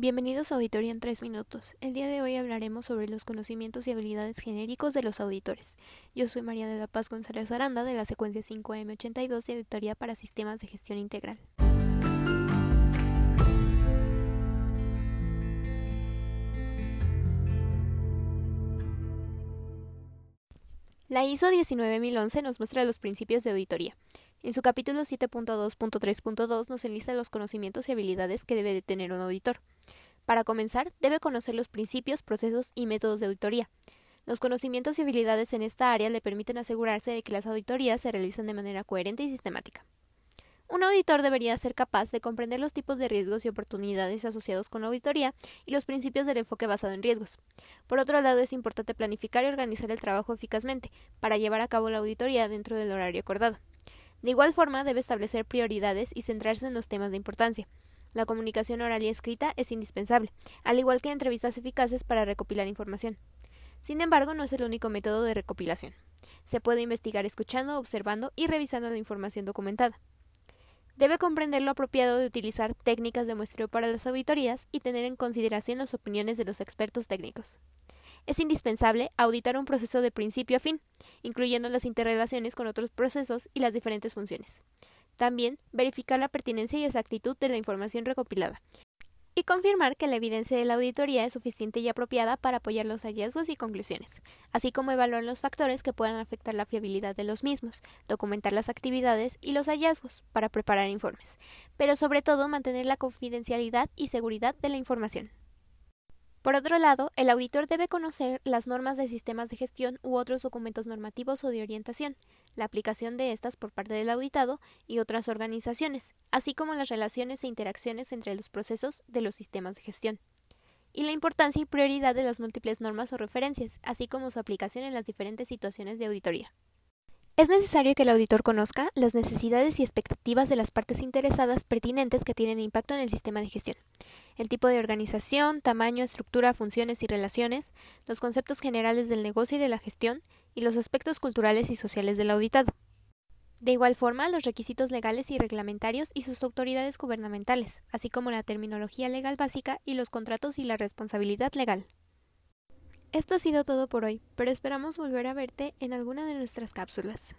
Bienvenidos a Auditoría en 3 minutos. El día de hoy hablaremos sobre los conocimientos y habilidades genéricos de los auditores. Yo soy María de la Paz González Aranda de la secuencia 5M82 de Auditoría para Sistemas de Gestión Integral. La ISO 19011 nos muestra los principios de auditoría. En su capítulo 7.2.3.2 nos enlista los conocimientos y habilidades que debe de tener un auditor. Para comenzar, debe conocer los principios, procesos y métodos de auditoría. Los conocimientos y habilidades en esta área le permiten asegurarse de que las auditorías se realizan de manera coherente y sistemática. Un auditor debería ser capaz de comprender los tipos de riesgos y oportunidades asociados con la auditoría y los principios del enfoque basado en riesgos. Por otro lado, es importante planificar y organizar el trabajo eficazmente para llevar a cabo la auditoría dentro del horario acordado. De igual forma, debe establecer prioridades y centrarse en los temas de importancia. La comunicación oral y escrita es indispensable, al igual que entrevistas eficaces para recopilar información. Sin embargo, no es el único método de recopilación. Se puede investigar escuchando, observando y revisando la información documentada. Debe comprender lo apropiado de utilizar técnicas de muestreo para las auditorías y tener en consideración las opiniones de los expertos técnicos. Es indispensable auditar un proceso de principio a fin, incluyendo las interrelaciones con otros procesos y las diferentes funciones. También verificar la pertinencia y exactitud de la información recopilada. Y confirmar que la evidencia de la auditoría es suficiente y apropiada para apoyar los hallazgos y conclusiones, así como evaluar los factores que puedan afectar la fiabilidad de los mismos, documentar las actividades y los hallazgos para preparar informes, pero sobre todo mantener la confidencialidad y seguridad de la información. Por otro lado, el auditor debe conocer las normas de sistemas de gestión u otros documentos normativos o de orientación, la aplicación de estas por parte del auditado y otras organizaciones, así como las relaciones e interacciones entre los procesos de los sistemas de gestión, y la importancia y prioridad de las múltiples normas o referencias, así como su aplicación en las diferentes situaciones de auditoría. Es necesario que el auditor conozca las necesidades y expectativas de las partes interesadas pertinentes que tienen impacto en el sistema de gestión, el tipo de organización, tamaño, estructura, funciones y relaciones, los conceptos generales del negocio y de la gestión, y los aspectos culturales y sociales del auditado. De igual forma, los requisitos legales y reglamentarios y sus autoridades gubernamentales, así como la terminología legal básica y los contratos y la responsabilidad legal. Esto ha sido todo por hoy, pero esperamos volver a verte en alguna de nuestras cápsulas.